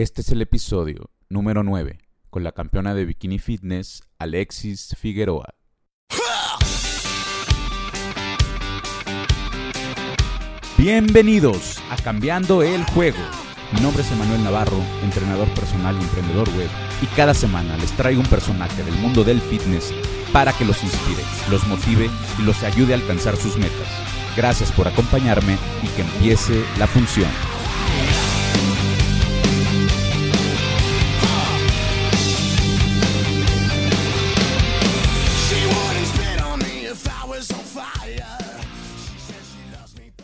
Este es el episodio número 9 con la campeona de Bikini Fitness, Alexis Figueroa. Bienvenidos a Cambiando el Juego. Mi nombre es Emanuel Navarro, entrenador personal y emprendedor web, y cada semana les traigo un personaje del mundo del fitness para que los inspire, los motive y los ayude a alcanzar sus metas. Gracias por acompañarme y que empiece la función.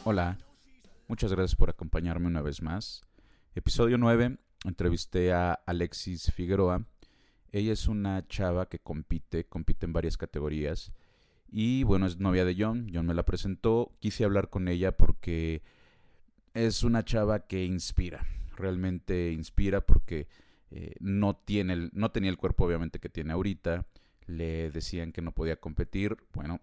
Hola, muchas gracias por acompañarme una vez más. Episodio 9, entrevisté a Alexis Figueroa. Ella es una chava que compite, compite en varias categorías. Y bueno, es novia de John. John me la presentó. Quise hablar con ella porque es una chava que inspira. Realmente inspira porque eh, no, tiene no tenía el cuerpo obviamente que tiene ahorita. Le decían que no podía competir. Bueno,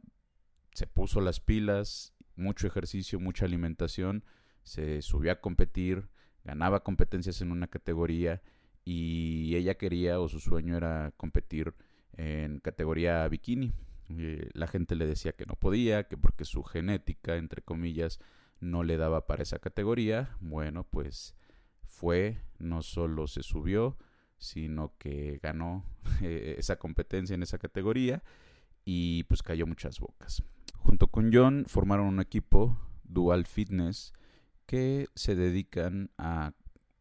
se puso las pilas mucho ejercicio, mucha alimentación, se subió a competir, ganaba competencias en una categoría y ella quería o su sueño era competir en categoría bikini. Eh, la gente le decía que no podía, que porque su genética, entre comillas, no le daba para esa categoría. Bueno, pues fue, no solo se subió, sino que ganó eh, esa competencia en esa categoría y pues cayó muchas bocas. Junto con John formaron un equipo, Dual Fitness, que se dedican a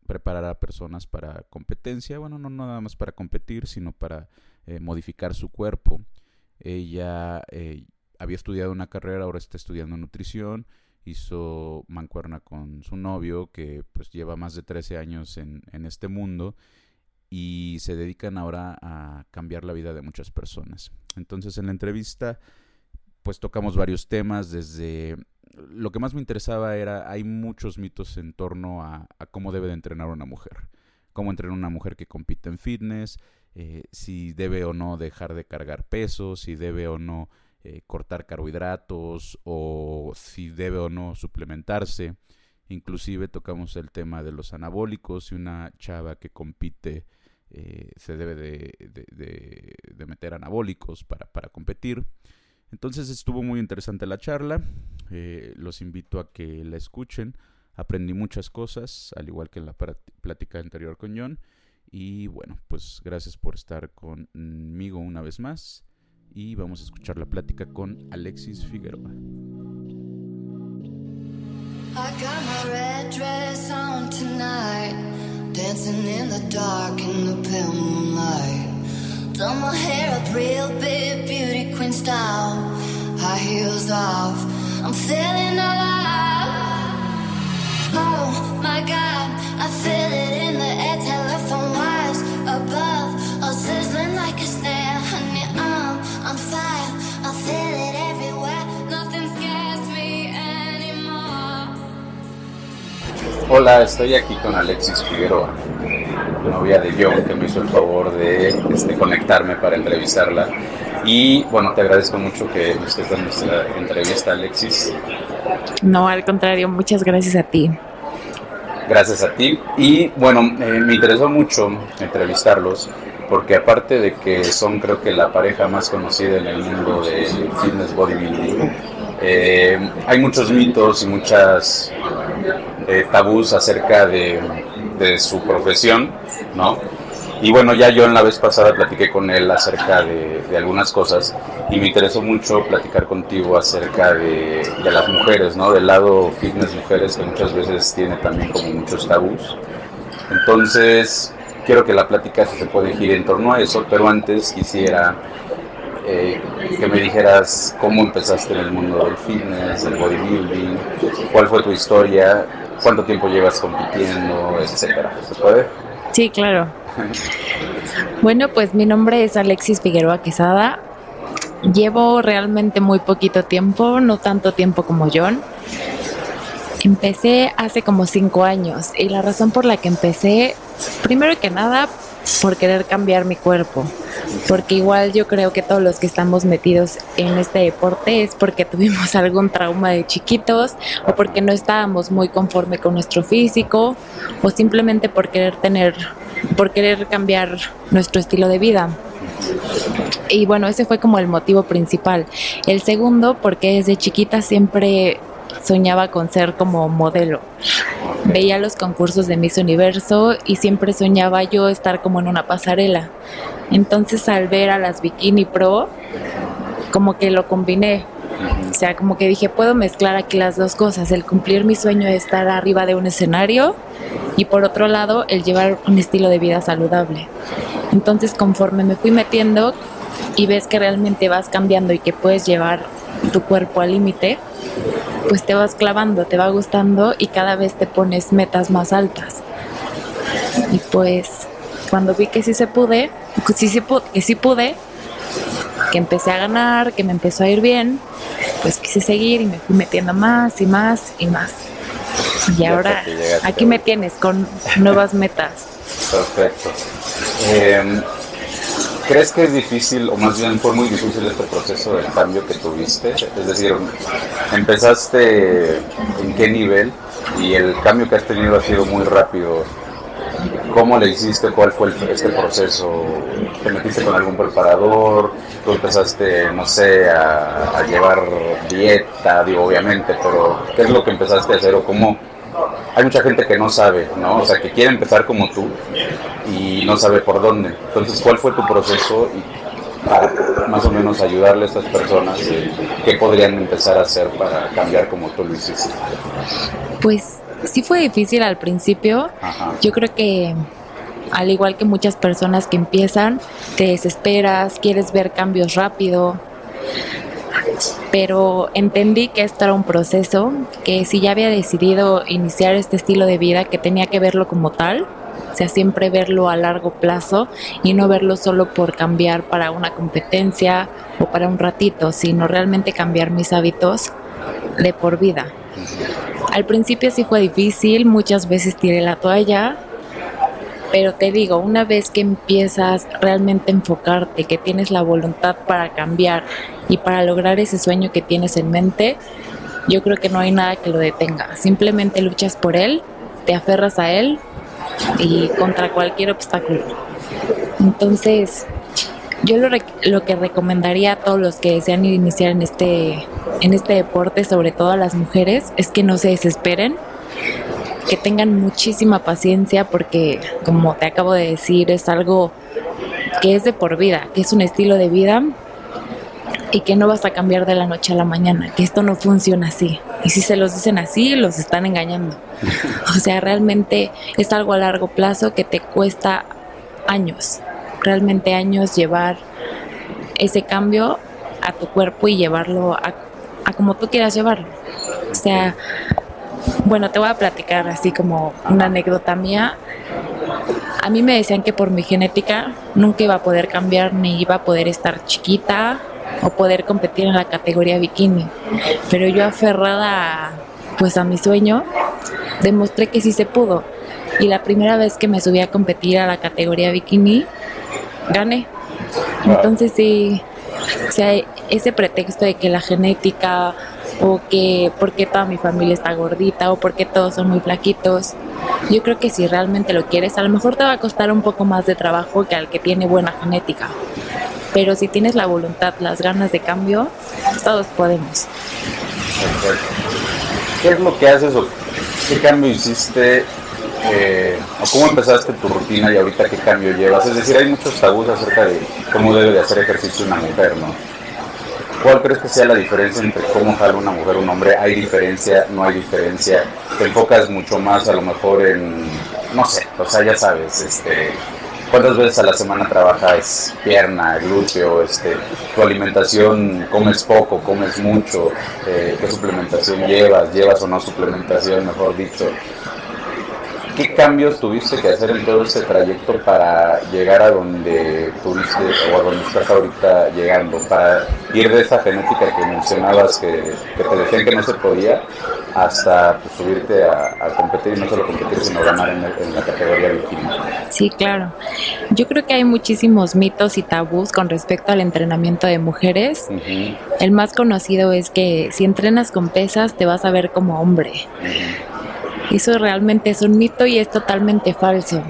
preparar a personas para competencia, bueno, no nada más para competir, sino para eh, modificar su cuerpo. Ella eh, había estudiado una carrera, ahora está estudiando nutrición, hizo mancuerna con su novio, que pues lleva más de 13 años en, en este mundo, y se dedican ahora a cambiar la vida de muchas personas. Entonces en la entrevista pues tocamos varios temas, desde lo que más me interesaba era, hay muchos mitos en torno a, cómo debe de entrenar una mujer, cómo entrenar una mujer que compite en fitness, eh, si debe o no dejar de cargar peso, si debe o no eh, cortar carbohidratos o si debe o no suplementarse. Inclusive tocamos el tema de los anabólicos, y una chava que compite eh, se debe de, meter anabólicos para, para competir. Entonces estuvo muy interesante la charla, eh, los invito a que la escuchen, aprendí muchas cosas, al igual que en la plática anterior con John, y bueno, pues gracias por estar conmigo una vez más, y vamos a escuchar la plática con Alexis Figueroa. Done my hair up real big, beauty queen style. High heels off, I'm feeling alive. Oh my god, I feel it in the air, telephone wires above, all sizzling like a snare. Honey, I'm on fire, I feel it everywhere. Nothing scares me anymore. Hola, estoy aquí con Alexis Figueroa. Novia de John, que me hizo el favor de este, conectarme para entrevistarla. Y bueno, te agradezco mucho que me estés dando esta entrevista, Alexis. No, al contrario, muchas gracias a ti. Gracias a ti. Y bueno, eh, me interesó mucho entrevistarlos porque aparte de que son creo que la pareja más conocida en el mundo del fitness bodybuilding, eh, hay muchos mitos y muchas eh, tabús acerca de de su profesión, ¿no? Y bueno, ya yo en la vez pasada platiqué con él acerca de, algunas cosas y me interesó mucho platicar contigo acerca de, las mujeres, ¿no? Del lado fitness mujeres que muchas veces tiene también como muchos tabús. Entonces, quiero que la plática se puede girar en torno a eso, pero antes quisiera eh, que me dijeras cómo empezaste en el mundo del fitness, del bodybuilding, cuál fue tu historia cuánto tiempo llevas compitiendo, etcétera. ¿Se puede? Sí, claro. bueno, pues mi nombre es Alexis Figueroa Quesada. Llevo realmente muy poquito tiempo, no tanto tiempo como John. Empecé hace como cinco años y la razón por la que empecé, primero que nada, por querer cambiar mi cuerpo, porque igual yo creo que todos los que estamos metidos en este deporte es porque tuvimos algún trauma de chiquitos o porque no estábamos muy conforme con nuestro físico o simplemente por querer tener, por querer cambiar nuestro estilo de vida. Y bueno, ese fue como el motivo principal. El segundo, porque desde chiquita siempre soñaba con ser como modelo. Veía los concursos de Miss Universo y siempre soñaba yo estar como en una pasarela. Entonces al ver a las Bikini Pro, como que lo combiné. O sea, como que dije, puedo mezclar aquí las dos cosas, el cumplir mi sueño de estar arriba de un escenario y por otro lado el llevar un estilo de vida saludable. Entonces conforme me fui metiendo y ves que realmente vas cambiando y que puedes llevar tu cuerpo al límite, pues te vas clavando, te va gustando y cada vez te pones metas más altas. Y pues cuando vi que sí se pude, que sí, que sí pude, que empecé a ganar, que me empezó a ir bien, pues quise seguir y me fui metiendo más y más y más. Y ahora aquí me tienes con nuevas metas. Perfecto. Em, ¿Crees que es difícil, o más bien fue muy difícil este proceso del cambio que tuviste? Es decir, ¿empezaste en qué nivel? Y el cambio que has tenido ha sido muy rápido. ¿Cómo le hiciste? ¿Cuál fue este proceso? ¿Te metiste con algún preparador? ¿Tú empezaste, no sé, a, a llevar dieta? Digo, obviamente, pero ¿qué es lo que empezaste a hacer o cómo? Hay mucha gente que no sabe, ¿no? O sea, que quiere empezar como tú, y no sabe por dónde. Entonces, ¿cuál fue tu proceso para más o menos ayudarle a estas personas? ¿Qué podrían empezar a hacer para cambiar como tú lo hiciste? Pues sí fue difícil al principio. Yo creo que al igual que muchas personas que empiezan, te desesperas, quieres ver cambios rápido. Pero entendí que esto era un proceso, que si ya había decidido iniciar este estilo de vida, que tenía que verlo como tal, o sea, siempre verlo a largo plazo y no verlo solo por cambiar para una competencia o para un ratito, sino realmente cambiar mis hábitos de por vida. Al principio sí fue difícil, muchas veces tiré la toalla, pero te digo, una vez que empiezas realmente a enfocarte, que tienes la voluntad para cambiar y para lograr ese sueño que tienes en mente, yo creo que no hay nada que lo detenga. Simplemente luchas por él, te aferras a él y contra cualquier obstáculo. Entonces, yo lo, lo, que recomendaría a todos los que desean iniciar en este, en este deporte, sobre todo a las mujeres, es que no se desesperen, que tengan muchísima paciencia porque, como te acabo de decir, es algo que es de por vida, que es un estilo de vida y que no vas a cambiar de la noche a la mañana, que esto no funciona así. Y si se los dicen así, los están engañando. O sea, realmente es algo a largo plazo que te cuesta años, realmente años llevar ese cambio a tu cuerpo y llevarlo a, a como tú quieras llevarlo. O sea, bueno, te voy a platicar así como una anécdota mía. A mí me decían que por mi genética nunca iba a poder cambiar ni iba a poder estar chiquita o poder competir en la categoría bikini. Pero yo aferrada pues a mi sueño, demostré que sí se pudo. Y la primera vez que me subí a competir a la categoría bikini, gané. Entonces sí, o sea, ese pretexto de que la genética o que porque toda mi familia está gordita o porque todos son muy flaquitos, yo creo que si realmente lo quieres, a lo mejor te va a costar un poco más de trabajo que al que tiene buena genética. Pero si tienes la voluntad, las ganas de cambio, todos podemos. ¿Qué es lo que haces o qué cambio hiciste eh, o cómo empezaste tu rutina y ahorita qué cambio llevas? Es decir, hay muchos tabús acerca de cómo debe de hacer ejercicio una mujer, ¿no? ¿Cuál crees que sea la diferencia entre cómo jala una mujer o un hombre? ¿Hay diferencia? ¿No hay diferencia? ¿Te enfocas mucho más a lo mejor en, no sé, o sea, ya sabes, este, ¿Cuántas veces a la semana trabajas pierna, glúteo? Este, ¿Tu alimentación comes poco, comes mucho? Eh, ¿Qué suplementación llevas? ¿Llevas o no suplementación, mejor dicho? ¿Qué cambios tuviste que hacer en todo ese trayecto para llegar a donde tuviste o a donde estás ahorita llegando? Para ir de esa genética que mencionabas que, te decían que no se podía hasta pues, subirte a, competir y no solo competir sino ganar en, la categoría bikini. Sí, claro. Yo creo que hay muchísimos mitos y tabús con respecto al entrenamiento de mujeres. El más conocido es que si entrenas con pesas te vas a ver como hombre. Eso realmente es un mito y es totalmente falso.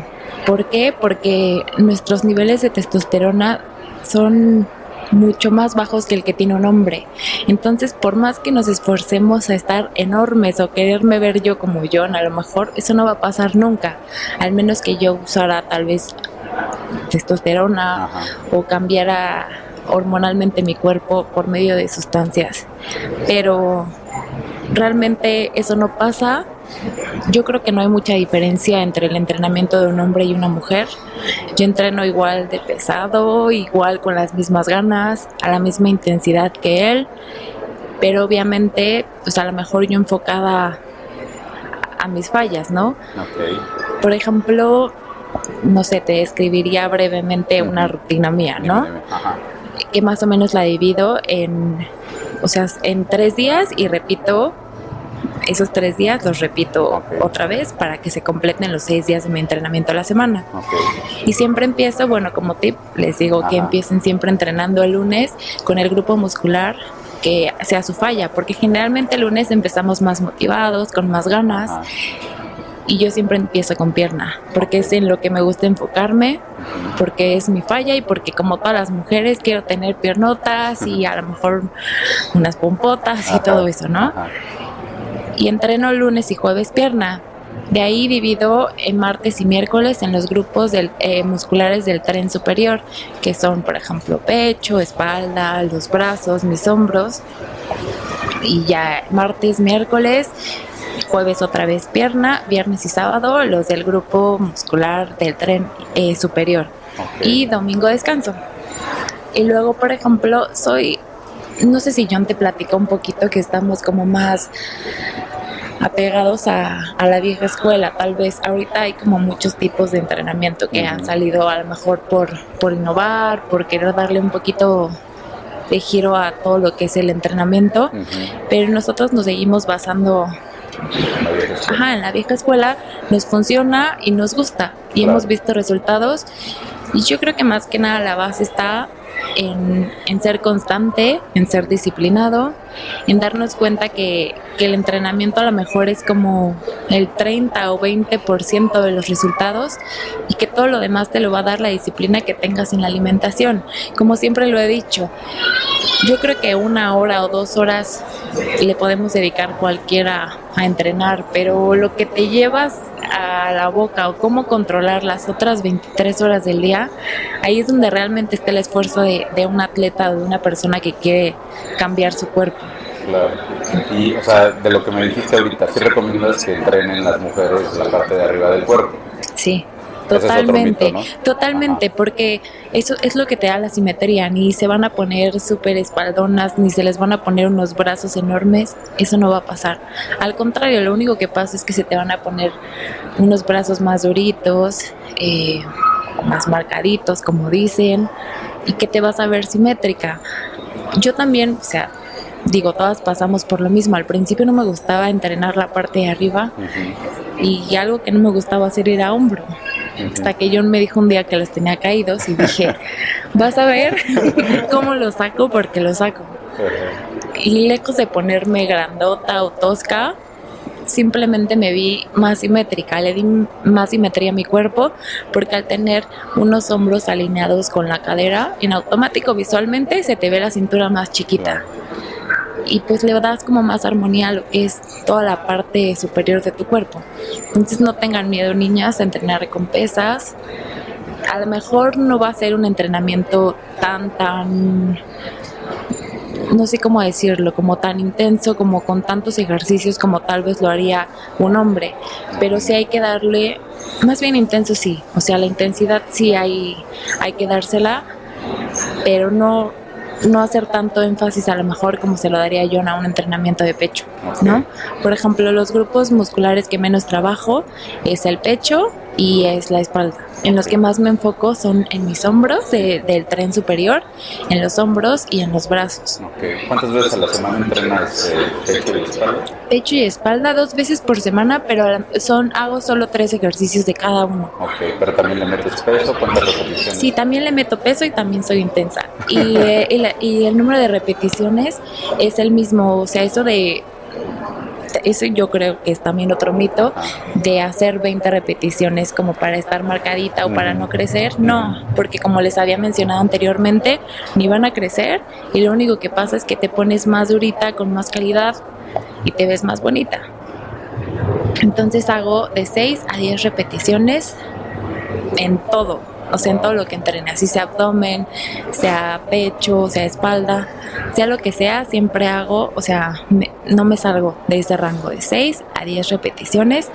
¿Por qué? Porque nuestros niveles de testosterona son mucho más bajos que el que tiene un hombre. Entonces, por más que nos esforcemos a estar enormes o quererme ver yo como yo, a lo mejor eso no va a pasar nunca, al menos que yo usara tal vez testosterona o cambiara hormonalmente mi cuerpo por medio de sustancias. Pero realmente eso no pasa yo creo que no hay mucha diferencia entre el entrenamiento de un hombre y una mujer. Yo entreno igual de pesado, igual con las mismas ganas, a la misma intensidad que él, pero obviamente, pues a lo mejor yo enfocada a mis fallas, ¿no? Por ejemplo, no sé, te escribiría brevemente una rutina mía, ¿no? Que más o menos la divido en, o sea, en tres días y repito esos tres días los repito otra vez para que se completen los seis días de mi entrenamiento a la semana. Y siempre empiezo, bueno, como tip, les digo que empiecen siempre entrenando el lunes con el grupo muscular que sea su falla, porque generalmente el lunes empezamos más motivados, con más ganas. Y yo siempre empiezo con pierna, porque es en lo que me gusta enfocarme, porque es mi falla y porque como todas las mujeres quiero tener piernotas y a lo mejor unas pompotas y todo eso, ¿no? Y entreno lunes y jueves pierna. De ahí divido en martes y miércoles en los grupos del, eh, musculares del tren superior, que son, por ejemplo, pecho, espalda, los brazos, mis hombros. Y ya martes, miércoles, jueves otra vez pierna, viernes y sábado los del grupo muscular del tren eh, superior. Y domingo descanso. Y luego, por ejemplo, soy no sé si John te platicó un poquito que estamos como más apegados a, la vieja escuela. Tal vez ahorita hay como muchos tipos de entrenamiento que han salido a lo mejor por, por innovar, por querer darle un poquito de giro a todo lo que es el entrenamiento, pero nosotros nos seguimos basando Ajá, en la vieja escuela nos funciona y nos gusta y hemos visto resultados. Y yo creo que más que nada la base está en, ser constante, en ser disciplinado, en darnos cuenta que, que, el entrenamiento a lo mejor es como el 30 o 20% de los resultados y que todo lo demás te lo va a dar la disciplina que tengas en la alimentación. Como siempre lo he dicho, yo creo que una hora o dos horas le podemos dedicar cualquiera a entrenar, pero lo que te llevas a la boca o cómo controlar las otras 23 horas del día, ahí es donde realmente está el esfuerzo de, de un atleta o de una persona que quiere cambiar su cuerpo. Claro. Y, o sea, de lo que me dijiste ahorita, ¿sí recomiendas que entrenen las mujeres la parte de arriba del cuerpo? Sí. Totalmente, totalmente, porque eso es lo que te da la simetría, ni se van a poner súper espaldonas, ni se les van a poner unos brazos enormes, eso no va a pasar. Al contrario, lo único que pasa es que se te van a poner unos brazos más duritos, eh, más marcaditos, como dicen, y que te vas a ver simétrica. Yo también, o sea, digo, todas pasamos por lo mismo. Al principio no me gustaba entrenar la parte de arriba y algo que no me gustaba hacer era hombro. Hasta que John me dijo un día que los tenía caídos y dije, vas a ver cómo los saco porque los saco. Y lejos de ponerme grandota o tosca, simplemente me vi más simétrica, le di más simetría a mi cuerpo porque al tener unos hombros alineados con la cadera, en automático visualmente se te ve la cintura más chiquita y pues le das como más armonía a lo que es toda la parte superior de tu cuerpo. Entonces no tengan miedo niñas a entrenar con pesas. A lo mejor no va a ser un entrenamiento tan, tan, no sé cómo decirlo, como tan intenso, como con tantos ejercicios como tal vez lo haría un hombre, pero sí hay que darle, más bien intenso sí, o sea, la intensidad sí hay, hay que dársela, pero no, no hacer tanto énfasis a lo mejor como se lo daría yo a un entrenamiento de pecho, ¿no? Por ejemplo, los grupos musculares que menos trabajo es el pecho, y es la espalda. En los que más me enfoco son en mis hombros del tren superior, en los hombros y en los brazos. ¿Cuántas veces a la semana entrenas eh, pecho y espalda? Pecho y espalda dos veces por semana, pero son hago solo tres ejercicios de cada uno. Ok, pero también le metes peso, ¿cuántas repeticiones? Sí, también le meto peso y también soy intensa. Y, eh, y el número de repeticiones es el mismo, o sea, eso de eso yo creo que es también otro mito de hacer 20 repeticiones como para estar marcadita o para no crecer. No, porque como les había mencionado anteriormente, ni van a crecer y lo único que pasa es que te pones más durita, con más calidad y te ves más bonita. Entonces hago de 6 a 10 repeticiones en todo, o sea, en todo lo que entrene, así sea abdomen, sea pecho, sea espalda, sea lo que sea, siempre hago, o sea, no me salgo de ese rango de 6 a 10 repeticiones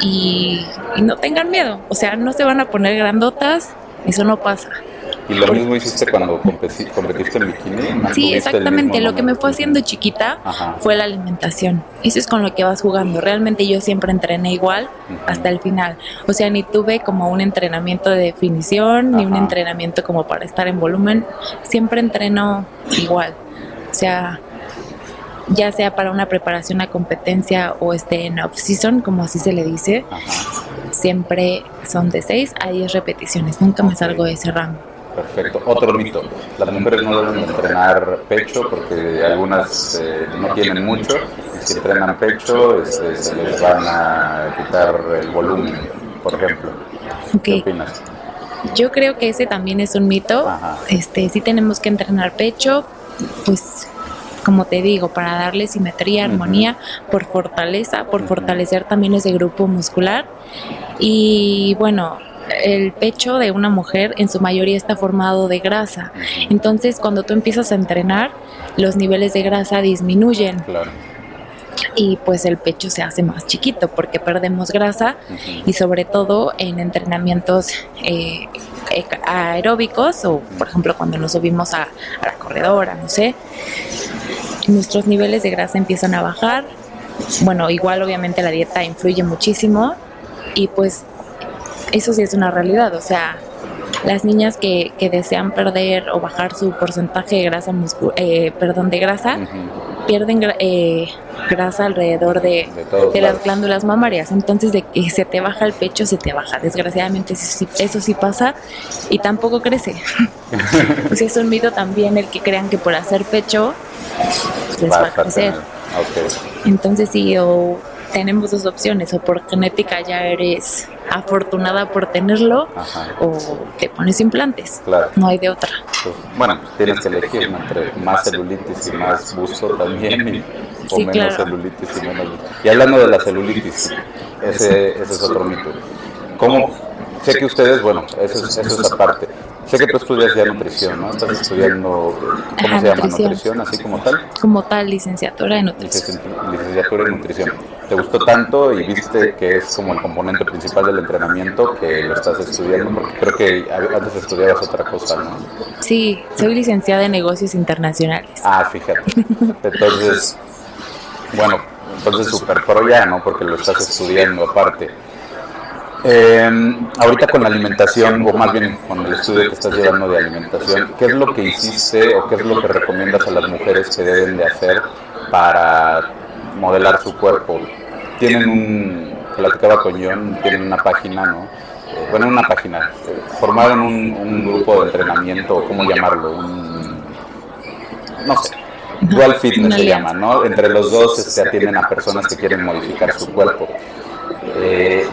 y, y no tengan miedo, o sea, no se van a poner grandotas, eso no pasa. Y lo mismo hiciste cuando competiste en bikini. Sí, exactamente. Lo que me fue haciendo chiquita fue la alimentación. Eso es con lo que vas jugando. Realmente yo siempre entrené igual hasta el final. O sea, ni tuve como un entrenamiento de definición, ni un entrenamiento como para estar en volumen. Siempre entreno igual. O sea, ya sea para una preparación a competencia o este en off-season, como así se le dice, siempre son de 6 a 10 repeticiones. Nunca me salgo de ese rango. Perfecto. Otro mito. Las mujeres no deben entrenar pecho porque algunas eh, no tienen mucho. Y si entrenan pecho, este, se les van a quitar el volumen, por ejemplo. ¿Qué opinas? Yo creo que ese también es un mito. Este, sí tenemos que entrenar pecho, pues como te digo, para darle simetría, armonía, por fortaleza, por fortalecer también ese grupo muscular. Y bueno, el pecho de una mujer en su mayoría está formado de grasa. Entonces, cuando tú empiezas a entrenar, los niveles de grasa disminuyen. Y pues el pecho se hace más chiquito porque perdemos grasa y sobre todo en entrenamientos eh, aeróbicos o por ejemplo cuando nos subimos a, a la corredora, no sé, nuestros niveles de grasa empiezan a bajar. Bueno, igual obviamente la dieta influye muchísimo y pues eso sí es una realidad, o sea, las niñas que, que desean perder o bajar su porcentaje de grasa, eh, perdón, de grasa, pierden eh, grasa alrededor de, de, las glándulas mamarias. Entonces, de que se te baja el pecho, se te baja. Desgraciadamente, eso, eso sí pasa y tampoco crece. o sea, es un mito también el que crean que por hacer pecho pues, les va a crecer. Entonces, sí, o tenemos dos opciones, o por genética ya eres afortunada por tenerlo o te pones implantes. No hay de otra. Pues, bueno, tienes que elegir entre más celulitis y más busto también, o menos celulitis y menos busto. Y hablando de la celulitis, ese, ese es otro mito. ¿Cómo? Sé que ustedes, bueno, eso es, eso es aparte Sé que tú estudias ya nutrición, ¿no? Estás estudiando, ¿cómo se llama? Nutrición. así como tal. Como tal, licenciatura en nutrición. Licenciatura en nutrición. ¿Te gustó tanto y viste que es como el componente principal del entrenamiento que lo estás estudiando? Porque creo que antes estudiabas otra cosa, ¿no? Sí, soy licenciada en negocios internacionales. Ah, fíjate. Entonces, bueno, entonces super pro ya, ¿no? Porque lo estás estudiando aparte. Eh, ahorita con la alimentación, o más bien con el estudio que estás llevando de alimentación, ¿qué es lo que hiciste o qué es lo que recomiendas a las mujeres que deben de hacer para modelar su cuerpo? Tienen un, platicaba con John, tienen una página, ¿no? Eh, bueno, una página, formaron un, grupo de entrenamiento, ¿cómo llamarlo? Un, no sé, Dual Fitness se llama, ¿no? Entre los dos se atienden a personas que quieren modificar su cuerpo. Eh,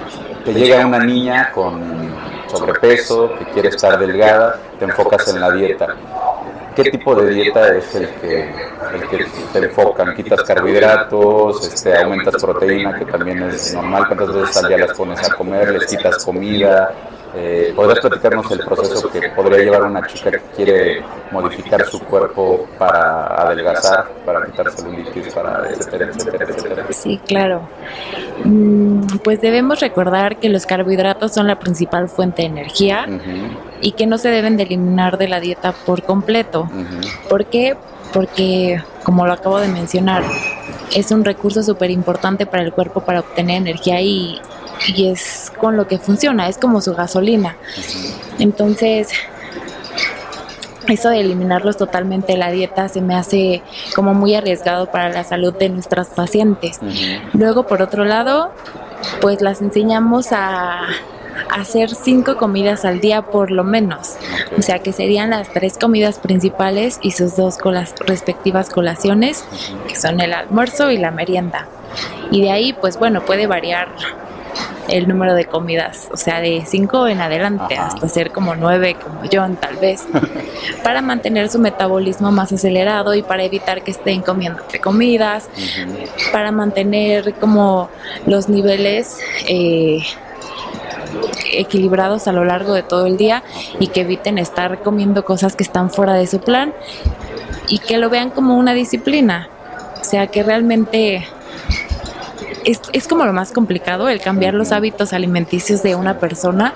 te llega una niña con sobrepeso, que quiere estar delgada, te enfocas en la dieta. ¿Qué tipo de dieta es el que, el que te enfocan? ¿Quitas carbohidratos? Este, ¿Aumentas proteína, que también es normal? ¿Cuántas veces al día las pones a comer? ¿Les quitas comida? Eh, ¿Podrías platicarnos el proceso que podría llevar una chica que quiere modificar su cuerpo para adelgazar, para quitar celulitis, para etcétera, etcétera, etcétera? Sí, claro. Mm, pues debemos recordar que los carbohidratos son la principal fuente de energía y que no se deben de eliminar de la dieta por completo. ¿Por qué? Porque, como lo acabo de mencionar, es un recurso súper importante para el cuerpo para obtener energía y, y es con lo que funciona, es como su gasolina. Entonces, eso de eliminarlos totalmente de la dieta se me hace como muy arriesgado para la salud de nuestras pacientes. Luego, por otro lado, pues las enseñamos a hacer cinco comidas al día por lo menos. O sea que serían las tres comidas principales y sus dos respectivas colaciones, que son el almuerzo y la merienda. Y de ahí, pues bueno, puede variar el número de comidas, o sea, de cinco en adelante, hasta ser como nueve, como John tal vez, para mantener su metabolismo más acelerado y para evitar que estén comiendo comidas, para mantener como los niveles eh, equilibrados a lo largo de todo el día y que eviten estar comiendo cosas que están fuera de su plan y que lo vean como una disciplina. O sea, que realmente es, es como lo más complicado, el cambiar los hábitos alimenticios de una persona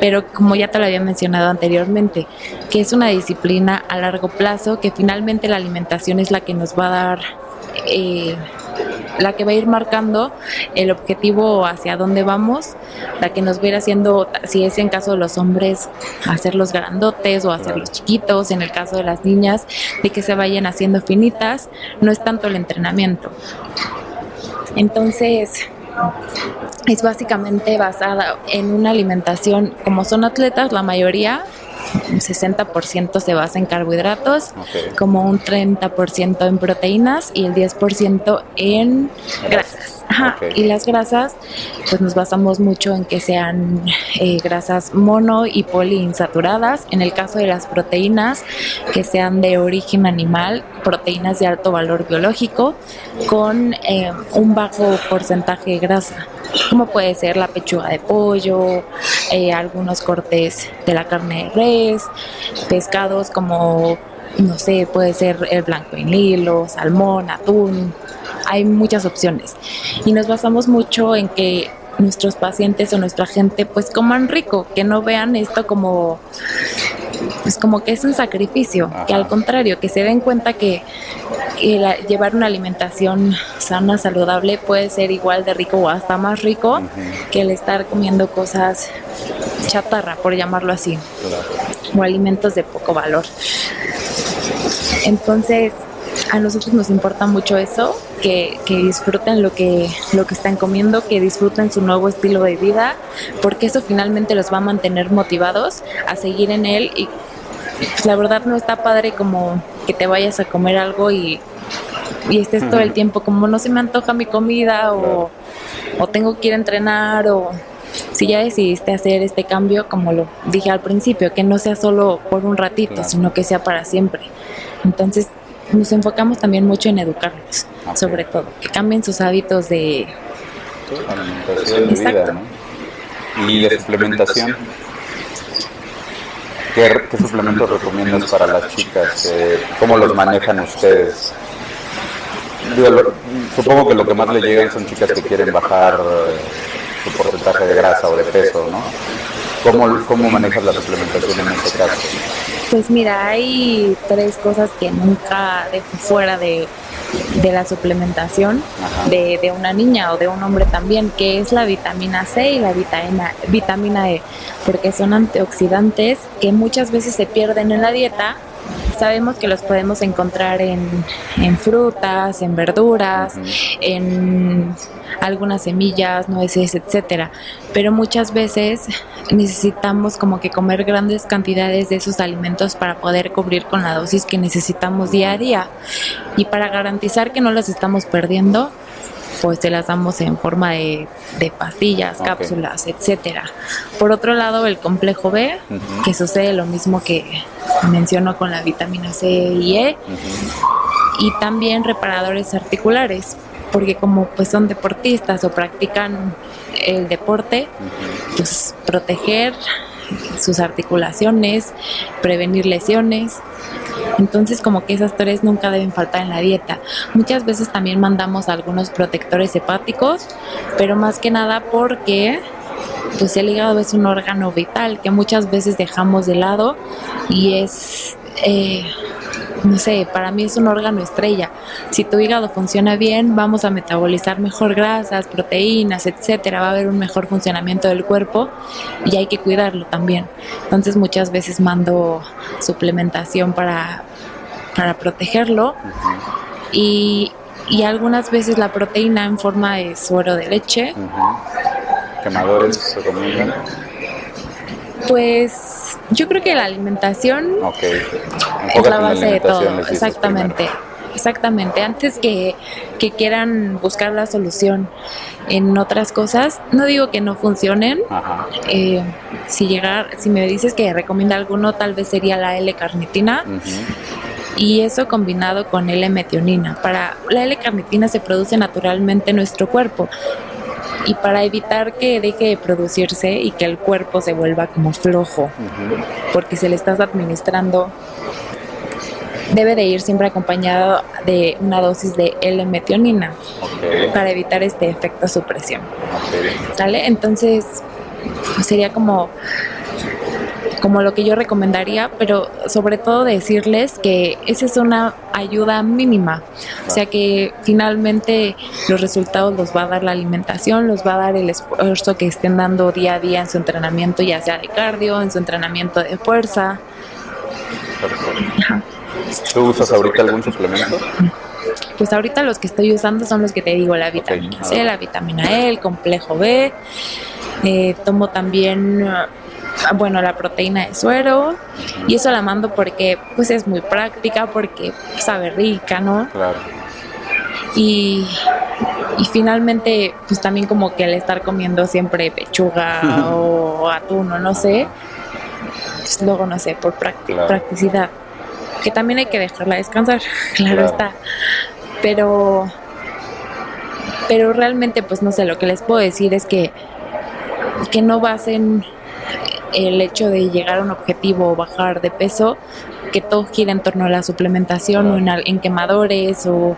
pero como ya te lo había mencionado anteriormente, que es una disciplina a largo plazo, que finalmente la alimentación es la que nos va a dar eh, la que va a ir marcando el objetivo hacia dónde vamos, la que nos va a ir haciendo, si es en caso de los hombres, hacerlos grandotes o hacerlos chiquitos, en el caso de las niñas, de que se vayan haciendo finitas, no es tanto el entrenamiento. Entonces, es básicamente basada en una alimentación, como son atletas, la mayoría un 60% se basa en carbohidratos, como un 30% en proteínas y el 10% en grasas. Y las grasas, pues nos basamos mucho en que sean eh, grasas mono y poliinsaturadas. En el caso de las proteínas, que sean de origen animal, proteínas de alto valor biológico, con eh, un bajo porcentaje de grasa como puede ser la pechuga de pollo, eh, algunos cortes de la carne de res, pescados como, no sé, puede ser el blanco en hilo, salmón, atún, hay muchas opciones. Y nos basamos mucho en que nuestros pacientes o nuestra gente pues coman rico, que no vean esto como pues como que es un sacrificio, que al contrario, que se den cuenta que, llevar una alimentación sana, saludable puede ser igual de rico o hasta más rico que el estar comiendo cosas chatarra, por llamarlo así, o alimentos de poco valor. Entonces, a nosotros nos importa mucho eso, que, disfruten lo que, lo que están comiendo, que disfruten su nuevo estilo de vida, porque eso finalmente los va a mantener motivados a seguir en él. Y pues, la verdad no está padre como que te vayas a comer algo y, y estés todo el tiempo como no se me antoja mi comida o, o tengo que ir a entrenar o si ya decidiste hacer este cambio, como lo dije al principio, que no sea solo por un ratito, sino que sea para siempre. Entonces, nos enfocamos también mucho en educarlos, sobre todo, que cambien sus hábitos de alimentación vida, Y de suplementación. ¿Qué, suplementos recomiendas para las chicas? Eh, ¿Cómo los manejan ustedes? supongo que lo que más le llegan son chicas que quieren bajar eh, su porcentaje de grasa o de peso, ¿no? ¿Cómo, cómo manejas la suplementación en este caso? Pues mira, hay tres cosas que nunca dejo fuera de, la suplementación de, una niña o de un hombre también, que es la vitamina C y la vitamina, vitamina E, porque son antioxidantes que muchas veces se pierden en la dieta. Sabemos que los podemos encontrar en, en frutas, en verduras, en algunas semillas, nueces, etcétera. Pero muchas veces necesitamos como que comer grandes cantidades de esos alimentos para poder cubrir con la dosis que necesitamos día a día. Y para garantizar que no las estamos perdiendo, pues te las damos en forma de, pastillas, cápsulas, etcétera. Por otro lado, el complejo B, que sucede lo mismo que menciono con la vitamina C y E, y también reparadores articulares porque como pues son deportistas o practican el deporte, pues proteger sus articulaciones, prevenir lesiones. Entonces como que esas tres nunca deben faltar en la dieta. Muchas veces también mandamos algunos protectores hepáticos, pero más que nada porque pues el hígado es un órgano vital que muchas veces dejamos de lado y es eh, no sé, para mí es un órgano estrella. Si tu hígado funciona bien, vamos a metabolizar mejor grasas, proteínas, etcétera, va a haber un mejor funcionamiento del cuerpo y hay que cuidarlo también. Entonces muchas veces mando suplementación para, para protegerlo y, y algunas veces la proteína en forma de suero de leche. ¿Quemadores recomiendan? Pues yo creo que la alimentación okay. es la base de todo. Exactamente. Exactamente, antes que, que, quieran buscar la solución en otras cosas, no digo que no funcionen. Eh, si llegar, si me dices que recomienda alguno, tal vez sería la L-carnitina. Y eso combinado con L-metionina. Para la L-carnitina se produce naturalmente en nuestro cuerpo y para evitar que deje de producirse y que el cuerpo se vuelva como flojo, porque se le estás administrando, debe de ir siempre acompañado de una dosis de L-metionina para evitar este efecto supresión. ¿Sale? Entonces, sería como como lo que yo recomendaría, pero sobre todo decirles que esa es una ayuda mínima, o sea que finalmente los resultados los va a dar la alimentación, los va a dar el esfuerzo que estén dando día a día en su entrenamiento, ya sea de cardio, en su entrenamiento de fuerza. ¿Tú usas ahorita algún suplemento? Pues ahorita los que estoy usando son los que te digo, la vitamina C, la vitamina E, el complejo B. Eh, tomo también bueno, la proteína de suero y eso la mando porque pues es muy práctica, porque sabe rica, ¿no? Claro. Y, y finalmente pues también como que al estar comiendo siempre pechuga o atún o no sé, pues luego no sé, por practicidad, que también hay que dejarla descansar, claro, está, pero pero realmente pues no sé, lo que les puedo decir es que que no basen el hecho de llegar a un objetivo o bajar de peso, que todo gira en torno a la suplementación o en, quemadores o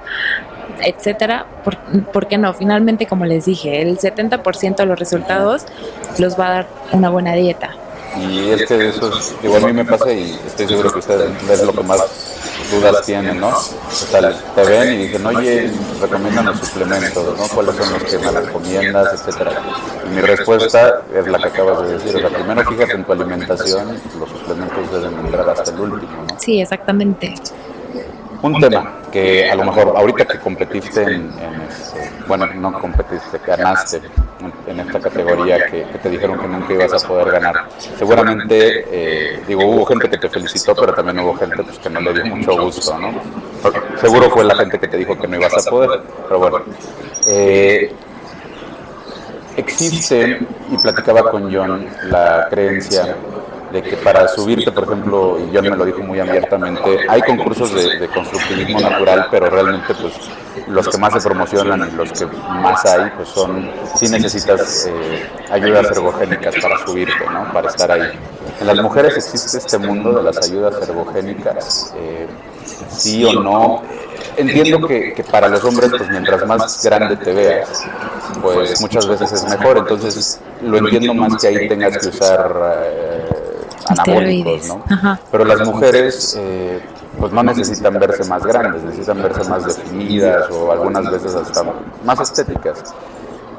etcétera, ¿por, qué no? Finalmente, como les dije, el 70% de los resultados los va a dar una buena dieta. Y es que eso es, igual a mí me pasa y estoy seguro que ustedes es lo que más dudas tienen, ¿no? O sea, te ven y dicen, oye, recomiendan los suplementos, ¿no? ¿Cuáles son los que me recomiendas, etcétera? Y mi respuesta es la que acabas de decir, o sea, primero fíjate en tu alimentación, los suplementos deben entrar hasta el último, ¿no? Sí, exactamente. Un tema que a lo mejor ahorita que competiste en, este, bueno, no competiste, ganaste en, esta categoría que, te dijeron que nunca ibas a poder ganar. Seguramente, eh, digo, hubo gente que te felicitó, pero también hubo gente pues, que no le dio mucho gusto, ¿no? Seguro fue la gente que te dijo que no ibas a poder, pero bueno. Eh, existe, y platicaba con John, la creencia de que para subirte, por ejemplo, y John me lo dijo muy abiertamente, hay concursos de, constructivismo natural, pero realmente pues los que más se promocionan y los que más hay, pues son, si necesitas eh, ayudas ergogénicas para subirte, ¿no? Para estar ahí. En las mujeres existe este mundo de las ayudas ergogénicas, eh, sí o no. Entiendo que, que, para los hombres, pues mientras más grande te veas, pues muchas veces es mejor. Entonces lo entiendo más que ahí tengas que usar eh, anabólicos, ¿no? Pero las mujeres eh, pues no necesitan verse más grandes, necesitan verse más definidas o algunas veces hasta más estéticas.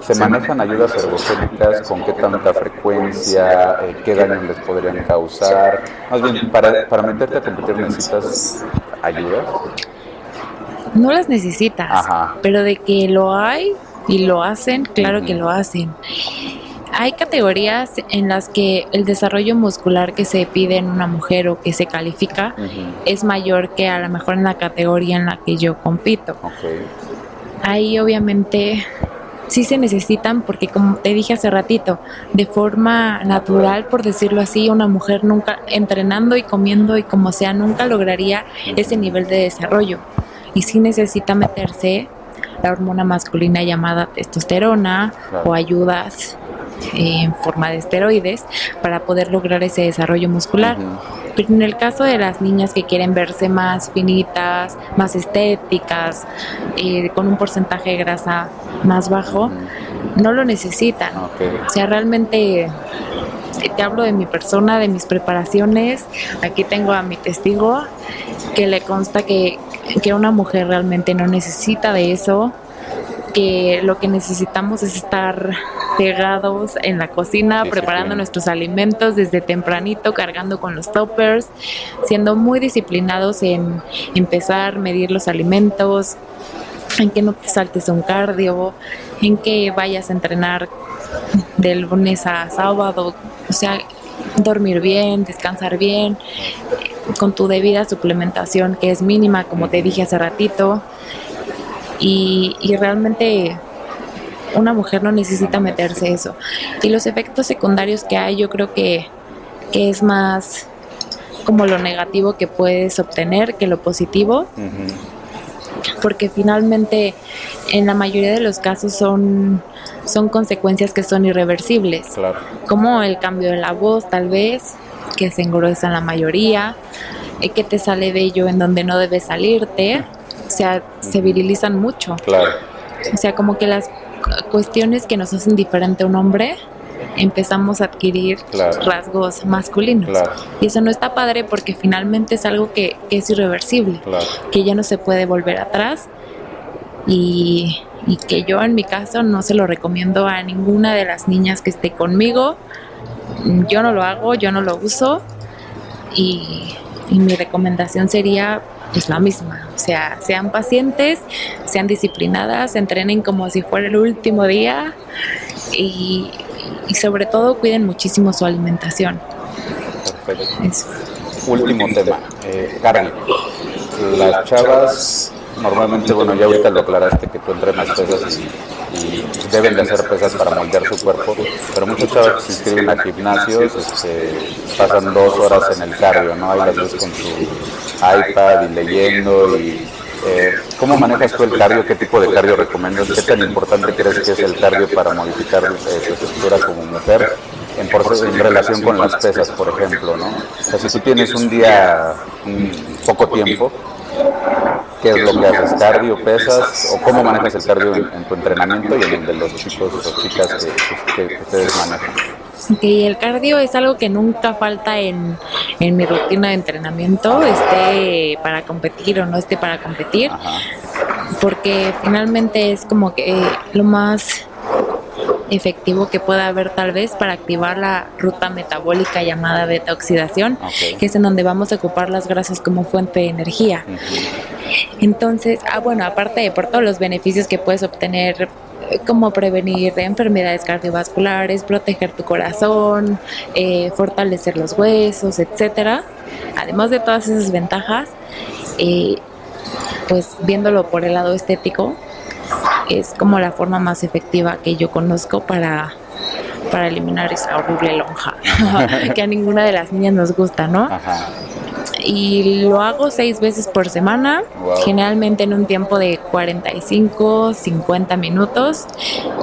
¿Se manejan ayudas ergogénicas? ¿Con qué tanta frecuencia? Eh, ¿Qué daños les podrían causar? Más bien, para, para meterte a competir necesitas ayuda. No las necesitas, pero de que lo hay y lo hacen, claro que lo hacen. Hay categorías en las que el desarrollo muscular que se pide en una mujer o que se califica es mayor que a lo mejor en la categoría en la que yo compito. Ahí obviamente sí se necesitan porque como te dije hace ratito, de forma natural, por decirlo así, una mujer nunca entrenando y comiendo y como sea, nunca lograría ese nivel de desarrollo. Y sí necesita meterse la hormona masculina llamada testosterona o ayudas en forma de esteroides para poder lograr ese desarrollo muscular. Pero en el caso de las niñas que quieren verse más finitas, más estéticas, eh, con un porcentaje de grasa más bajo, no lo necesitan. O sea, realmente te hablo de mi persona, de mis preparaciones. Aquí tengo a mi testigo que le consta que, que una mujer realmente no necesita de eso, que lo que necesitamos es estar pegados en la cocina, preparando nuestros alimentos desde tempranito, cargando con los toppers, siendo muy disciplinados en empezar medir los alimentos, en que no te saltes un cardio, en que vayas a entrenar de lunes a sábado, o sea, dormir bien, descansar bien, con tu debida suplementación que es mínima, como te dije hace ratito, y, realmente una mujer no necesita meterse eso. Y los efectos secundarios que hay, yo creo que, es más como lo negativo que puedes obtener que lo positivo. Porque finalmente en la mayoría de los casos son, son consecuencias que son irreversibles. Como el cambio de la voz tal vez, que se engruesa en la mayoría, eh, que te sale bello en donde no debe salirte sea, se virilizan mucho. Claro. O sea, como que las cuestiones que nos hacen diferente a un hombre empezamos a adquirir rasgos masculinos. Y eso no está padre porque finalmente es algo que, es irreversible, que ya no se puede volver atrás y, y, que yo en mi caso no se lo recomiendo a ninguna de las niñas que esté conmigo. Yo no lo hago, yo no lo uso y, y mi recomendación sería es la misma. O sea, sean pacientes, sean disciplinadas, entrenen como si fuera el último día y, sobre todo cuiden muchísimo su alimentación. Perfecto. Último tema, eh, Las chavas normalmente, bueno, ya ahorita lo aclaraste que tú entrenas pesas y, deben de hacer pesas para moldear su cuerpo, pero muchas chavas que se inscriben a gimnasios este, pasan dos horas en el cardio, ¿no? Ahí las ves con su iPad y leyendo y eh, ¿Cómo manejas tú el cardio? ¿Qué tipo de cardio recomiendas? ¿Qué tan importante crees que es el cardio para modificar eh, tu estructura como mujer en, en, relación con las pesas, por ejemplo? ¿no? O sea, si tú tienes un día, un poco tiempo, qué es lo que haces, cardio, pesas, o cómo manejas el cardio en, tu entrenamiento y en el de los chicos o chicas que, ustedes manejan. Ok, el cardio es algo que nunca falta en, en, mi rutina de entrenamiento, esté para competir o no esté para competir, porque finalmente es como que lo más efectivo que pueda haber tal vez para activar la ruta metabólica llamada beta oxidación, que es en donde vamos a ocupar las grasas como fuente de energía. Entonces, ah, bueno, aparte de por todos los beneficios que puedes obtener eh, como prevenir enfermedades cardiovasculares, proteger tu corazón, eh, fortalecer los huesos, etcétera. Además de todas esas ventajas, eh, pues viéndolo por el lado estético, es como la forma más efectiva que yo conozco para, para eliminar esa horrible lonja que a ninguna de las niñas nos gusta, ¿no? Y lo hago seis veces por semana, generalmente en un tiempo de 45, 50 minutos.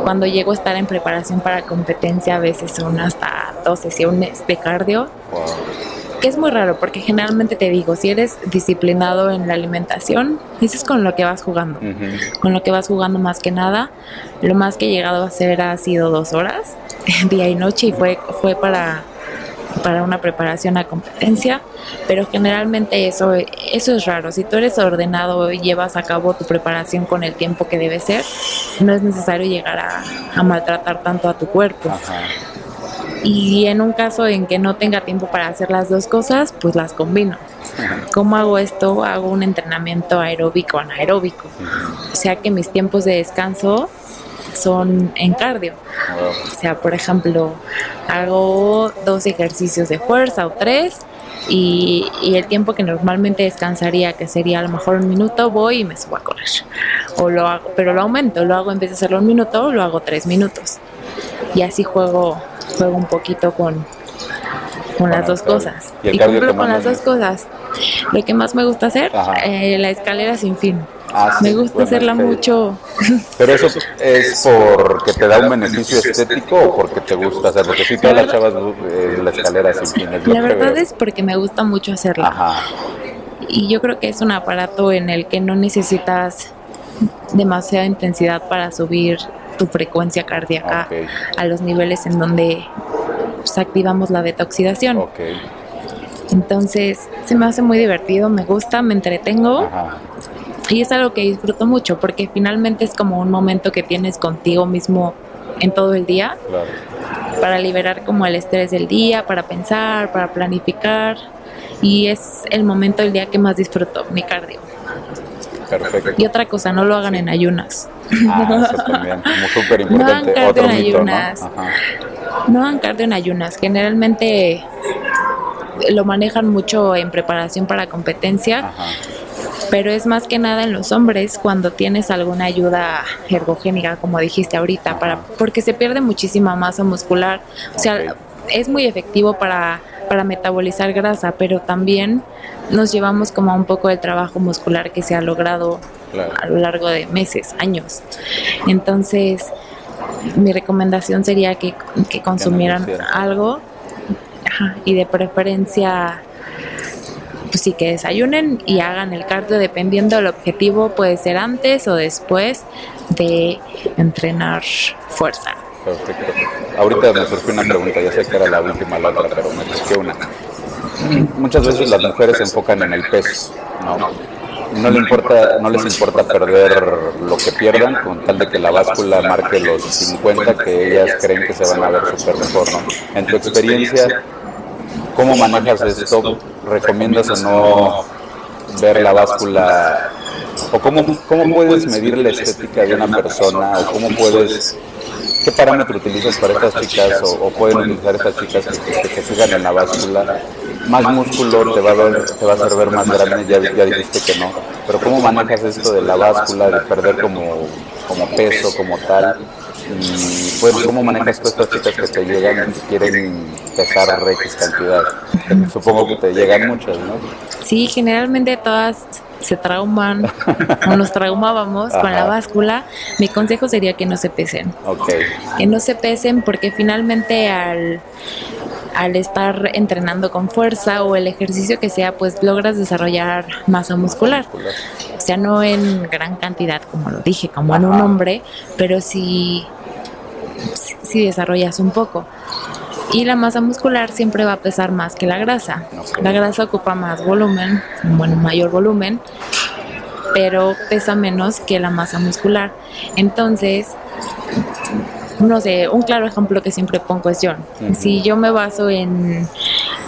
Cuando llego a estar en preparación para competencia, a veces son hasta dos sesiones de cardio que es muy raro porque generalmente te digo, si eres disciplinado en la alimentación, eso es con lo que vas jugando, con lo que vas jugando más que nada. Lo más que he llegado a hacer ha sido dos horas, día y noche, y fue, fue para, para una preparación a competencia, pero generalmente eso, eso es raro. Si tú eres ordenado y llevas a cabo tu preparación con el tiempo que debe ser, no es necesario llegar a, maltratar tanto a tu cuerpo. Y en un caso en que no tenga tiempo para hacer las dos cosas, pues las combino. ¿Cómo hago esto? Hago un entrenamiento aeróbico anaeróbico. O sea que mis tiempos de descanso son en cardio. O sea, por ejemplo, hago dos ejercicios de fuerza o tres y, el tiempo que normalmente descansaría, que sería a lo mejor un minuto, voy y me subo a correr. O lo hago, pero lo aumento, lo hago en vez de hacerlo un minuto, lo hago tres minutos. Y así juego juego un poquito con, con, las dos cosas. Y, cumplo con las dos cosas. Lo que más me gusta hacer, eh, la escalera sin fin. Ah, me gusta hacerla mucho. Pero eso es porque te da un beneficio estético o porque te gusta hacerlo. Porque si todas las chavas eh, la escalera sin la verdad es porque me gusta mucho hacerla. Y yo creo que es un aparato en el que no necesitas demasiada intensidad para subir tu frecuencia cardíaca a los niveles en donde pues, activamos la detoxidación. Ok. Entonces se me hace muy divertido, me gusta, me entretengo Ajá. Y es algo que disfruto mucho porque finalmente es como un momento que tienes contigo mismo en todo el día Claro. para liberar como el estrés del día, para pensar, para planificar y es el momento del día que más disfruto, mi cardio. Perfecto. Y otra cosa, no lo hagan en ayunas. Ah, eso también, súper No hagan importante. cardio en mito, ¿no? ayunas. Ajá. No hagan cardio en ayunas, generalmente lo manejan mucho en preparación para competencia, Ajá. Pero es más que nada en los hombres cuando tienes alguna ayuda ergogénica, como dijiste ahorita, para porque se pierde muchísima masa muscular. O sea, es muy efectivo para, para metabolizar grasa, pero también nos llevamos como a un poco del trabajo muscular que se ha logrado Claro. a lo largo de meses, años. Entonces, mi recomendación sería que, que consumieran algo ajá, y de preferencia, pues sí, que desayunen y hagan el cardio dependiendo del objetivo, puede ser antes o después de entrenar fuerza. Perfecto. Ahorita me surgió una pregunta, ya sé que era la última, la otra, pero me surgió una. Muchas veces las mujeres se enfocan en el peso, ¿no? No, le importa, no les importa perder lo que pierdan con tal de que la báscula marque los 50 que ellas creen que se van a ver súper mejor, ¿no? En tu experiencia, ¿cómo manejas esto? ¿Recomiendas o no ver la báscula? ¿O cómo, cómo puedes medir la estética de una persona? ¿O cómo puedes ¿Qué parámetro utilizas para estas chicas o, o pueden utilizar estas chicas que, que se fijan en la báscula? Más músculo te va a ver, te va a hacer ver más grande, ya, ya dijiste que no. Pero ¿cómo manejas esto de la báscula, de perder como, como peso, como tal? Y pues, ¿cómo manejas tú estas chicas que te llegan y quieren pesar X cantidad? Supongo que te llegan muchas, ¿no? Sí, generalmente todas se trauman o nos traumábamos con la báscula. Mi consejo sería que no se pesen. Ok, que no se pesen porque finalmente al, al estar entrenando con fuerza o el ejercicio que sea, pues logras desarrollar masa muscular. O sea, no en gran cantidad, como lo dije, como en un hombre, pero sí, sí desarrollas un poco. Y la masa muscular siempre va a pesar más que la grasa. La grasa ocupa más volumen, bueno, mayor volumen, pero pesa menos que la masa muscular. Entonces, no sé, un claro ejemplo que siempre pongo es yo. Ujú. Si yo me baso en,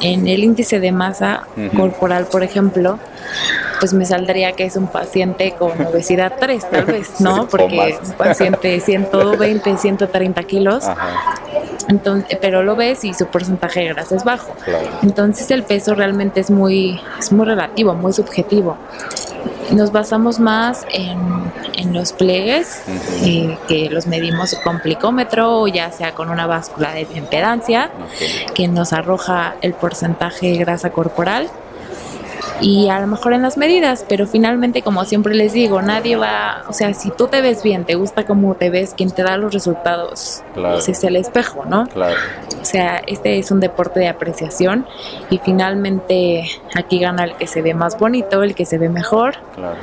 en el índice de masa corporal, por ejemplo, pues me saldría que es un paciente con obesidad 3, tal vez, Sí, ¿no? o Porque un paciente de 120, 130 kilos, Ajá, entonces, pero lo ves y su porcentaje de grasa es bajo. claro. Entonces el peso realmente es muy, es muy relativo, muy subjetivo. Nos basamos más en, en los pliegues, eh, que los medimos con plicómetro o ya sea con una báscula de impedancia, que nos arroja el porcentaje de grasa corporal y a lo mejor en las medidas, pero finalmente como siempre les digo, nadie va, o sea, si tú te ves bien, te gusta cómo te ves, quien te da los resultados Claro. pues, es el espejo, ¿no? Claro. O sea, este es un deporte de apreciación y finalmente aquí gana el que se ve más bonito, el que se ve mejor Claro.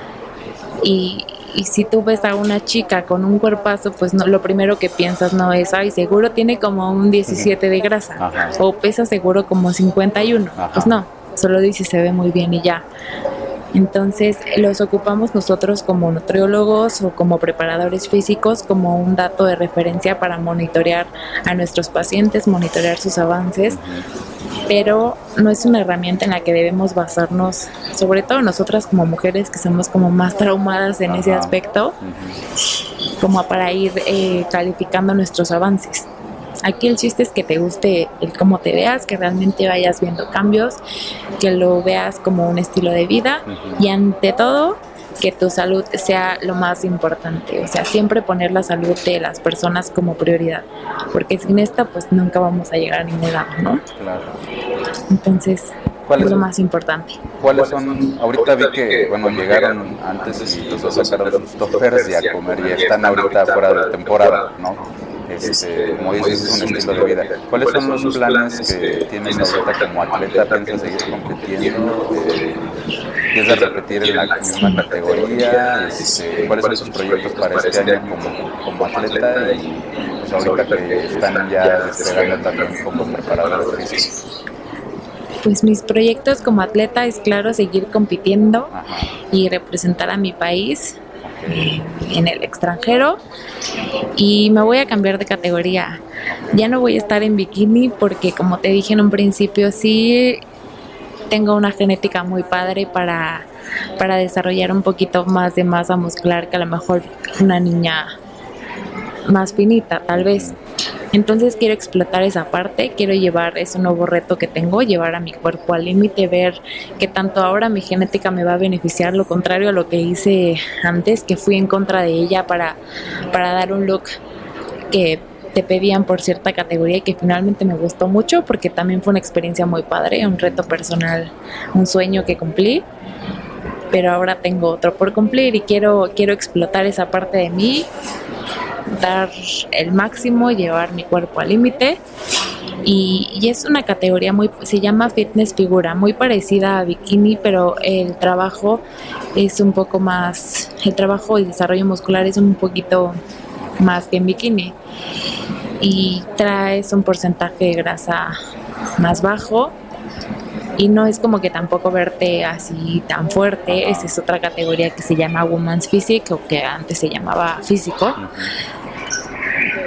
y, y si tú ves a una chica con un cuerpazo, pues no, lo primero que piensas no es, ay, seguro tiene como un 17 de grasa Ajá. o pesa seguro como 51. Ajá. Pues no, solo dice se ve muy bien y ya. Entonces los ocupamos nosotros como nutriólogos o como preparadores físicos como un dato de referencia para monitorear a nuestros pacientes, monitorear sus avances, pero no es una herramienta en la que debemos basarnos, sobre todo nosotras como mujeres que somos como más traumadas en ese aspecto, como para ir eh, calificando nuestros avances. Aquí el chiste es que te guste el cómo te veas, que realmente vayas viendo cambios, que lo veas como un estilo de vida Ujú. y ante todo que tu salud sea lo más importante, o sea, siempre poner la salud de las personas como prioridad, porque sin esta pues nunca vamos a llegar a ningún lado, ¿no? Claro. Entonces, ¿Cuál es lo más importante. ¿Cuáles son? Ahorita vi que, bueno, llegaron antes y los sacaron sus toppers y a comer y están ahorita fuera de temporada, ¿no? Este, como dices, es un estilo de vida. ¿Cuáles son los planes que tienes ahorita como atleta? ¿Piensas seguir compitiendo? Eh, ¿Piensas repetir en la misma categoría? Este, ¿Cuáles son tus proyectos para este año como, como atleta? Y pues ahorita que están ya despegando también como preparadores físicos? Pues mis proyectos como atleta es claro seguir compitiendo y representar a mi país eh, en el extranjero y me voy a cambiar de categoría. Ya no voy a estar en bikini porque como te dije en un principio sí tengo una genética muy padre para, para desarrollar un poquito más de masa muscular que a lo mejor una niña más finita tal vez. Entonces quiero explotar esa parte, quiero llevar ese nuevo reto que tengo, llevar a mi cuerpo al límite, ver que tanto ahora mi genética me va a beneficiar, lo contrario a lo que hice antes, que fui en contra de ella para, para dar un look que te pedían por cierta categoría y que finalmente me gustó mucho porque también fue una experiencia muy padre, un reto personal, un sueño que cumplí pero ahora tengo otro por cumplir y quiero, quiero explotar esa parte de mí dar el máximo, llevar mi cuerpo al límite. Y, es una categoría muy, se llama fitness figura, muy parecida a bikini, pero el trabajo es un poco más, el trabajo y desarrollo muscular es un poquito más que en bikini. Y traes un porcentaje de grasa más bajo y no es como que tampoco verte así tan fuerte, esa es otra categoría que se llama Woman's Physique o que antes se llamaba físico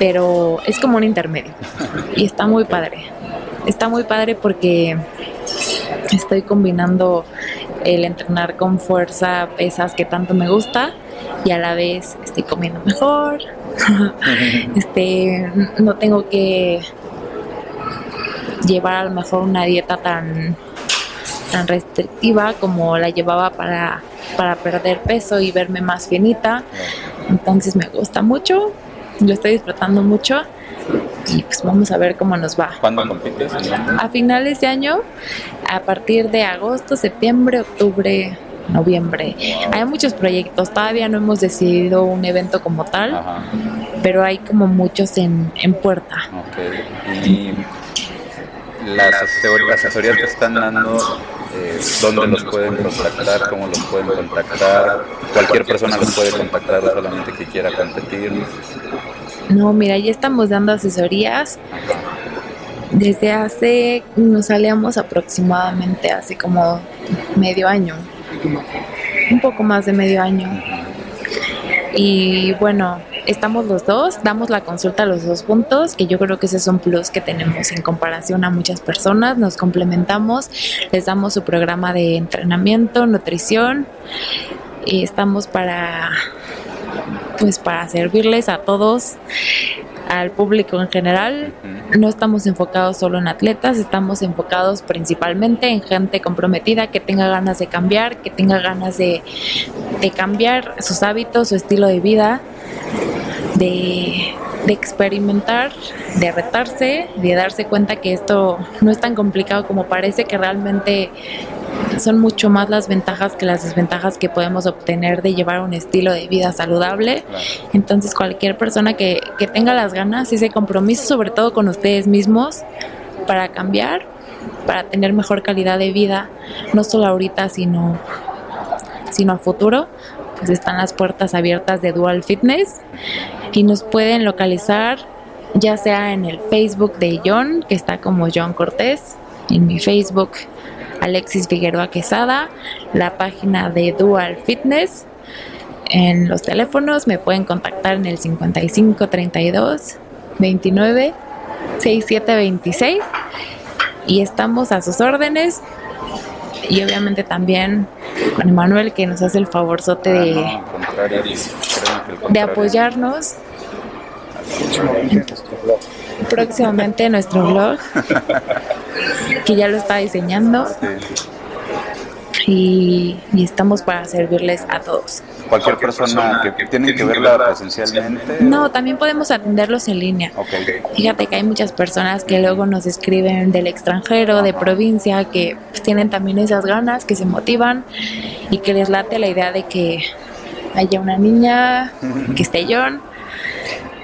pero es como un intermedio y está muy padre. Está muy padre porque estoy combinando el entrenar con fuerza, pesas que tanto me gusta y a la vez estoy comiendo mejor. este, no tengo que llevar a lo mejor una dieta tan tan restrictiva como la llevaba para, para perder peso y verme más finita. Entonces me gusta mucho lo estoy disfrutando mucho y pues vamos a ver cómo nos va. ¿Cuándo compites? A finales de año, a partir de agosto, septiembre, octubre, noviembre. Hay muchos proyectos, todavía no hemos decidido un evento como tal, pero hay como muchos en, en puerta. Y las, asesorías que están dando, eh, ¿dónde los pueden contactar? ¿Cómo los pueden contactar? Cualquier persona los puede contactar solamente que quiera competir. No, mira, ya estamos dando asesorías. Desde hace, nos salíamos aproximadamente hace como medio año, un poco más de medio año. Y bueno, estamos los dos, damos la consulta a los dos puntos, que yo creo que ese es un plus que tenemos en comparación a muchas personas, nos complementamos, les damos su programa de entrenamiento, nutrición, y estamos para pues para servirles a todos, al público en general. No estamos enfocados solo en atletas, estamos enfocados principalmente en gente comprometida que tenga ganas de cambiar, que tenga ganas de, de cambiar sus hábitos, su estilo de vida, de, de experimentar, de retarse, de darse cuenta que esto no es tan complicado como parece, que realmente son mucho más las ventajas que las desventajas que podemos obtener de llevar un estilo de vida saludable. Entonces cualquier persona que, que tenga las ganas y ese compromiso, sobre todo con ustedes mismos, para cambiar, para tener mejor calidad de vida, no solo ahorita, sino, sino a futuro, pues están las puertas abiertas de Dual Fitness y nos pueden localizar ya sea en el Facebook de John, que está como John Cortés, en mi Facebook Alexis Figueroa Quesada, la página de Dual Fitness. En los teléfonos me pueden contactar en el 55 32 29 67 26 y estamos a sus órdenes. Y obviamente también con Emanuel que nos hace el favorzote de, ah, de apoyarnos próximamente nuestro blog que ya lo está diseñando. Y, estamos para servirles a todos. Cualquier persona que, tiene que verla presencialmente. No, también podemos atenderlos en línea. Fíjate que hay muchas personas que luego nos escriben del extranjero, de provincia, que pues, tienen también esas ganas, que se motivan y que les late la idea de que haya una niña, que esté John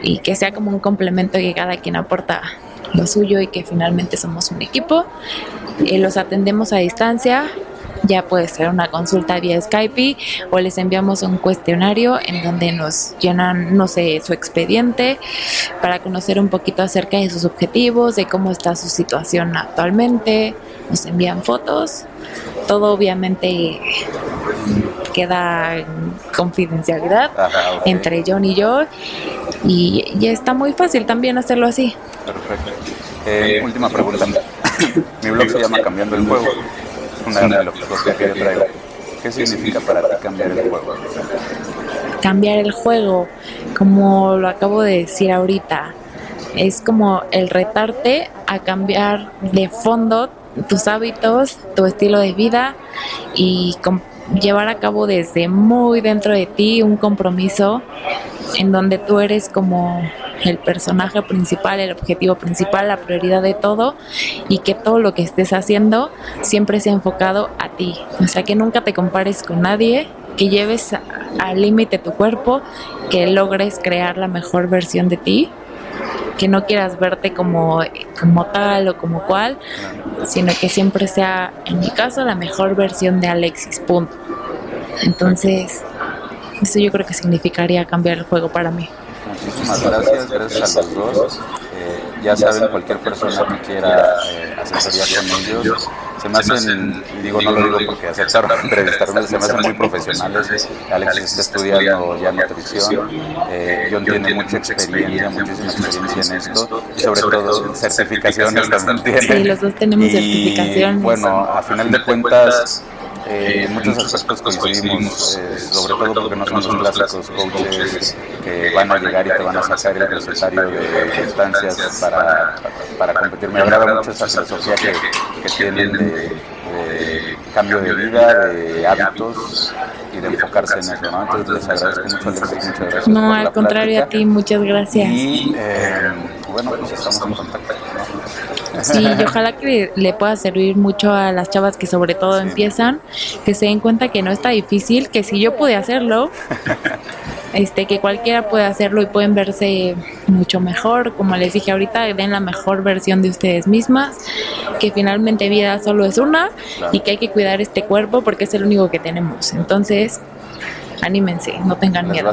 y que sea como un complemento que cada quien aporta lo suyo y que finalmente somos un equipo. Eh, los atendemos a distancia, ya puede ser una consulta vía Skype o les enviamos un cuestionario en donde nos llenan, no sé, su expediente para conocer un poquito acerca de sus objetivos, de cómo está su situación actualmente, nos envían fotos, todo obviamente queda en confidencialidad entre John y yo y, y, está muy fácil también hacerlo así. Perfecto. Eh, última pregunta. Mi blog se llama Cambiando el Juego. Una de las filosofía que yo traigo. ¿Qué significa para ti cambiar el juego? Cambiar el juego, como lo acabo de decir ahorita, es como el retarte a cambiar de fondo tus hábitos, tu estilo de vida y llevar a cabo desde muy dentro de ti un compromiso en donde tú eres como el personaje principal, el objetivo principal, la prioridad de todo y que todo lo que estés haciendo siempre sea enfocado a ti. O sea, que nunca te compares con nadie, que lleves al límite tu cuerpo, que logres crear la mejor versión de ti que no quieras verte como, como tal o como cual, sino que siempre sea, en mi caso, la mejor versión de Alexis, punto. Entonces, eso yo creo que significaría cambiar el juego para mí. Muchísimas gracias, gracias a los dos. Eh, ya saben, cualquier persona que quiera eh, asesoría con ellos, se me hacen, digo, no lo digo porque aceptaron entrevistarme, se me hacen muy profesionales. Alex está estudiando ya nutrición, eh, John tiene mucha experiencia, muchísima experiencia en esto, y sobre todo certificaciones también tiene. Sí, los dos tenemos certificaciones. Bueno, a final de cuentas eh, en muchos aspectos coincidimos, eh, sobre todo porque no son los clásicos coaches que van a llegar y te van a sacar el recetario de instancias para, para competir. Me agrada mucho esa filosofía que, que tienen de, cambio de vida, de hábitos y de enfocarse en eso. ¿no? Entonces les agradezco mucho, Alexis, muchas gracias. No, al contrario a ti, muchas gracias. Y eh, bueno, pues estamos en contacto. Sí, y ojalá que le pueda servir mucho a las chavas que sobre todo empiezan, que se den cuenta que no está difícil, que si yo pude hacerlo, este que cualquiera puede hacerlo y pueden verse mucho mejor, como les dije ahorita, den la mejor versión de ustedes mismas, que finalmente vida solo es una y que hay que cuidar este cuerpo porque es el único que tenemos. Entonces, anímense, no tengan miedo.